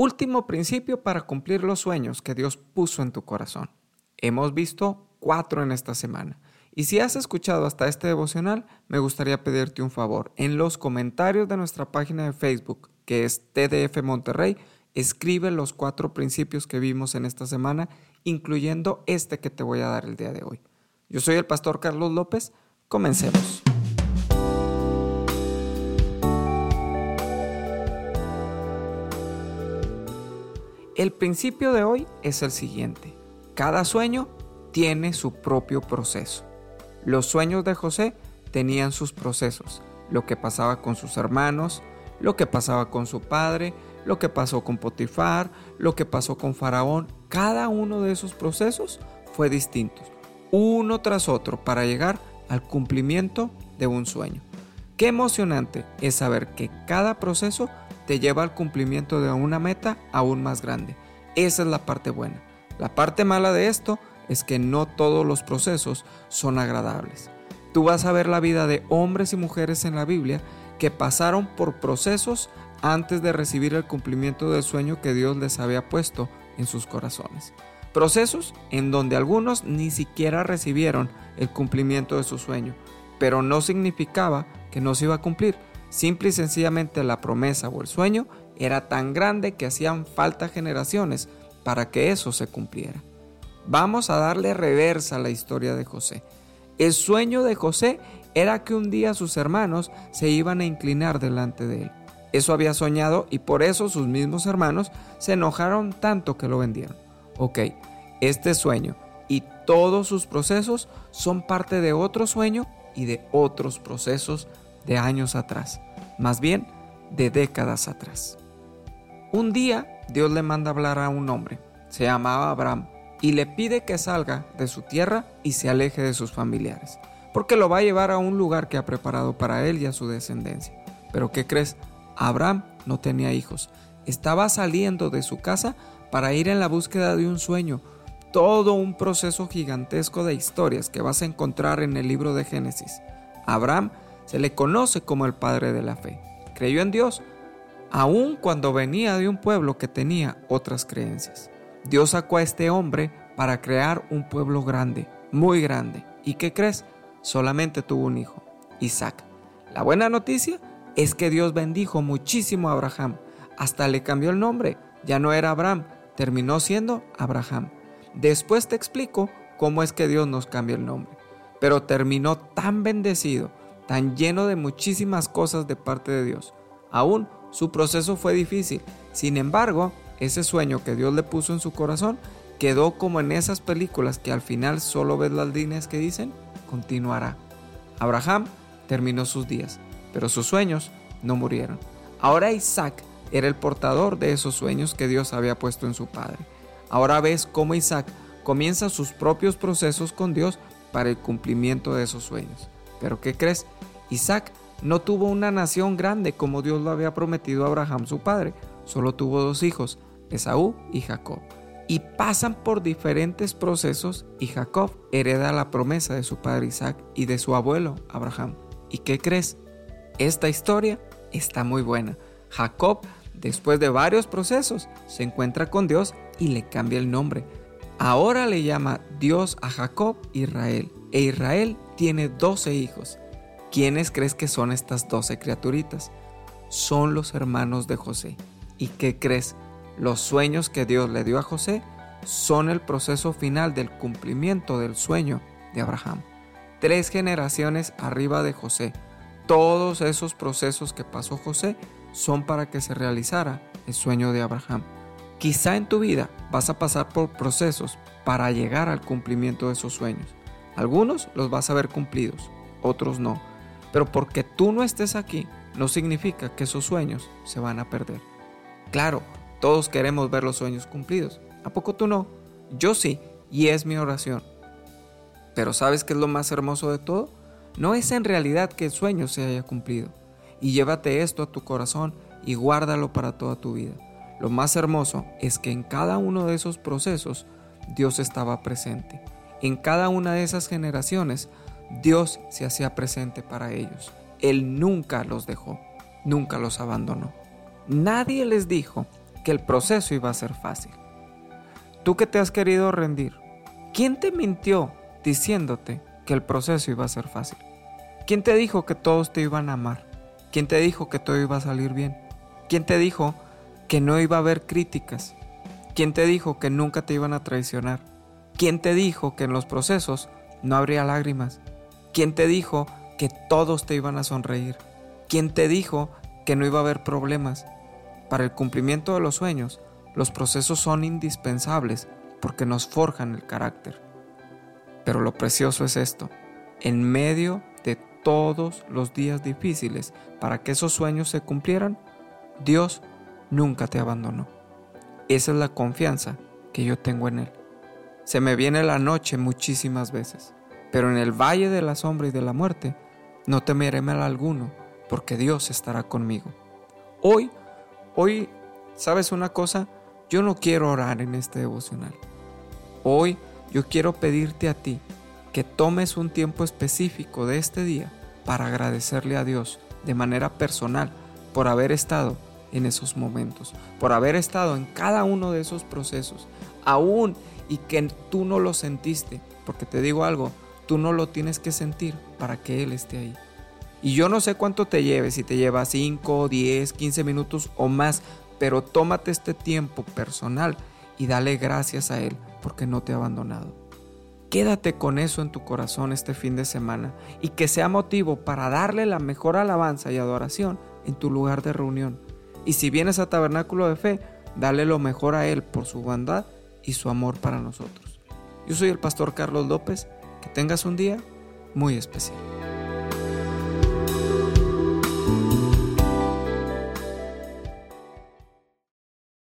Último principio para cumplir los sueños que Dios puso en tu corazón. Hemos visto cuatro en esta semana. Y si has escuchado hasta este devocional, me gustaría pedirte un favor. En los comentarios de nuestra página de Facebook, que es TDF Monterrey, escribe los cuatro principios que vimos en esta semana, incluyendo este que te voy a dar el día de hoy. Yo soy el pastor Carlos López. Comencemos. El principio de hoy es el siguiente. Cada sueño tiene su propio proceso. Los sueños de José tenían sus procesos, lo que pasaba con sus hermanos, lo que pasaba con su padre, lo que pasó con Potifar, lo que pasó con Faraón. Cada uno de esos procesos fue distinto, uno tras otro, para llegar al cumplimiento de un sueño. Qué emocionante es saber que cada proceso te lleva al cumplimiento de una meta aún más grande. Esa es la parte buena. La parte mala de esto es que no todos los procesos son agradables. Tú vas a ver la vida de hombres y mujeres en la Biblia que pasaron por procesos antes de recibir el cumplimiento del sueño que Dios les había puesto en sus corazones. Procesos en donde algunos ni siquiera recibieron el cumplimiento de su sueño, pero no significaba que no se iba a cumplir, Simple y sencillamente la promesa o el sueño era tan grande que hacían falta generaciones para que eso se cumpliera. Vamos a darle reversa a la historia de José. El sueño de José era que un día sus hermanos se iban a inclinar delante de él. Eso había soñado y por eso sus mismos hermanos se enojaron tanto que lo vendieron. Ok, este sueño y todos sus procesos son parte de otro sueño y de otros procesos de años atrás, más bien de décadas atrás. Un día Dios le manda hablar a un hombre, se llamaba Abraham, y le pide que salga de su tierra y se aleje de sus familiares, porque lo va a llevar a un lugar que ha preparado para él y a su descendencia. Pero ¿qué crees? Abraham no tenía hijos, estaba saliendo de su casa para ir en la búsqueda de un sueño, todo un proceso gigantesco de historias que vas a encontrar en el libro de Génesis. Abraham se le conoce como el padre de la fe. Creyó en Dios, aun cuando venía de un pueblo que tenía otras creencias. Dios sacó a este hombre para crear un pueblo grande, muy grande. ¿Y qué crees? Solamente tuvo un hijo, Isaac. La buena noticia es que Dios bendijo muchísimo a Abraham. Hasta le cambió el nombre. Ya no era Abraham, terminó siendo Abraham. Después te explico cómo es que Dios nos cambia el nombre. Pero terminó tan bendecido tan lleno de muchísimas cosas de parte de Dios. Aún su proceso fue difícil. Sin embargo, ese sueño que Dios le puso en su corazón quedó como en esas películas que al final solo ves las líneas que dicen, continuará. Abraham terminó sus días, pero sus sueños no murieron. Ahora Isaac era el portador de esos sueños que Dios había puesto en su padre. Ahora ves cómo Isaac comienza sus propios procesos con Dios para el cumplimiento de esos sueños. Pero ¿qué crees? Isaac no tuvo una nación grande como Dios lo había prometido a Abraham su padre, solo tuvo dos hijos, Esaú y Jacob. Y pasan por diferentes procesos y Jacob hereda la promesa de su padre Isaac y de su abuelo Abraham. ¿Y qué crees? Esta historia está muy buena. Jacob, después de varios procesos, se encuentra con Dios y le cambia el nombre. Ahora le llama Dios a Jacob Israel, e Israel tiene 12 hijos. ¿Quiénes crees que son estas 12 criaturitas? Son los hermanos de José. ¿Y qué crees? Los sueños que Dios le dio a José son el proceso final del cumplimiento del sueño de Abraham. Tres generaciones arriba de José. Todos esos procesos que pasó José son para que se realizara el sueño de Abraham. Quizá en tu vida vas a pasar por procesos para llegar al cumplimiento de esos sueños. Algunos los vas a ver cumplidos, otros no. Pero porque tú no estés aquí, no significa que esos sueños se van a perder. Claro, todos queremos ver los sueños cumplidos. ¿A poco tú no? Yo sí, y es mi oración. Pero ¿sabes qué es lo más hermoso de todo? No es en realidad que el sueño se haya cumplido. Y llévate esto a tu corazón y guárdalo para toda tu vida. Lo más hermoso es que en cada uno de esos procesos Dios estaba presente. En cada una de esas generaciones Dios se hacía presente para ellos. Él nunca los dejó, nunca los abandonó. Nadie les dijo que el proceso iba a ser fácil. Tú que te has querido rendir, ¿quién te mintió diciéndote que el proceso iba a ser fácil? ¿Quién te dijo que todos te iban a amar? ¿Quién te dijo que todo iba a salir bien? ¿Quién te dijo que no iba a haber críticas? ¿Quién te dijo que nunca te iban a traicionar? ¿Quién te dijo que en los procesos no habría lágrimas? ¿Quién te dijo que todos te iban a sonreír? ¿Quién te dijo que no iba a haber problemas? Para el cumplimiento de los sueños, los procesos son indispensables porque nos forjan el carácter. Pero lo precioso es esto, en medio de todos los días difíciles para que esos sueños se cumplieran, Dios nunca te abandonó. Esa es la confianza que yo tengo en Él. Se me viene la noche muchísimas veces, pero en el valle de la sombra y de la muerte no temeré mal alguno, porque Dios estará conmigo. Hoy, hoy, ¿sabes una cosa? Yo no quiero orar en este devocional. Hoy yo quiero pedirte a ti que tomes un tiempo específico de este día para agradecerle a Dios de manera personal por haber estado en esos momentos, por haber estado en cada uno de esos procesos, aún y que tú no lo sentiste, porque te digo algo, tú no lo tienes que sentir para que Él esté ahí. Y yo no sé cuánto te lleve, si te lleva 5, 10, 15 minutos o más, pero tómate este tiempo personal y dale gracias a Él porque no te ha abandonado. Quédate con eso en tu corazón este fin de semana y que sea motivo para darle la mejor alabanza y adoración en tu lugar de reunión. Y si vienes a Tabernáculo de Fe, dale lo mejor a Él por su bondad y su amor para nosotros. Yo soy el pastor Carlos López, que tengas un día muy especial.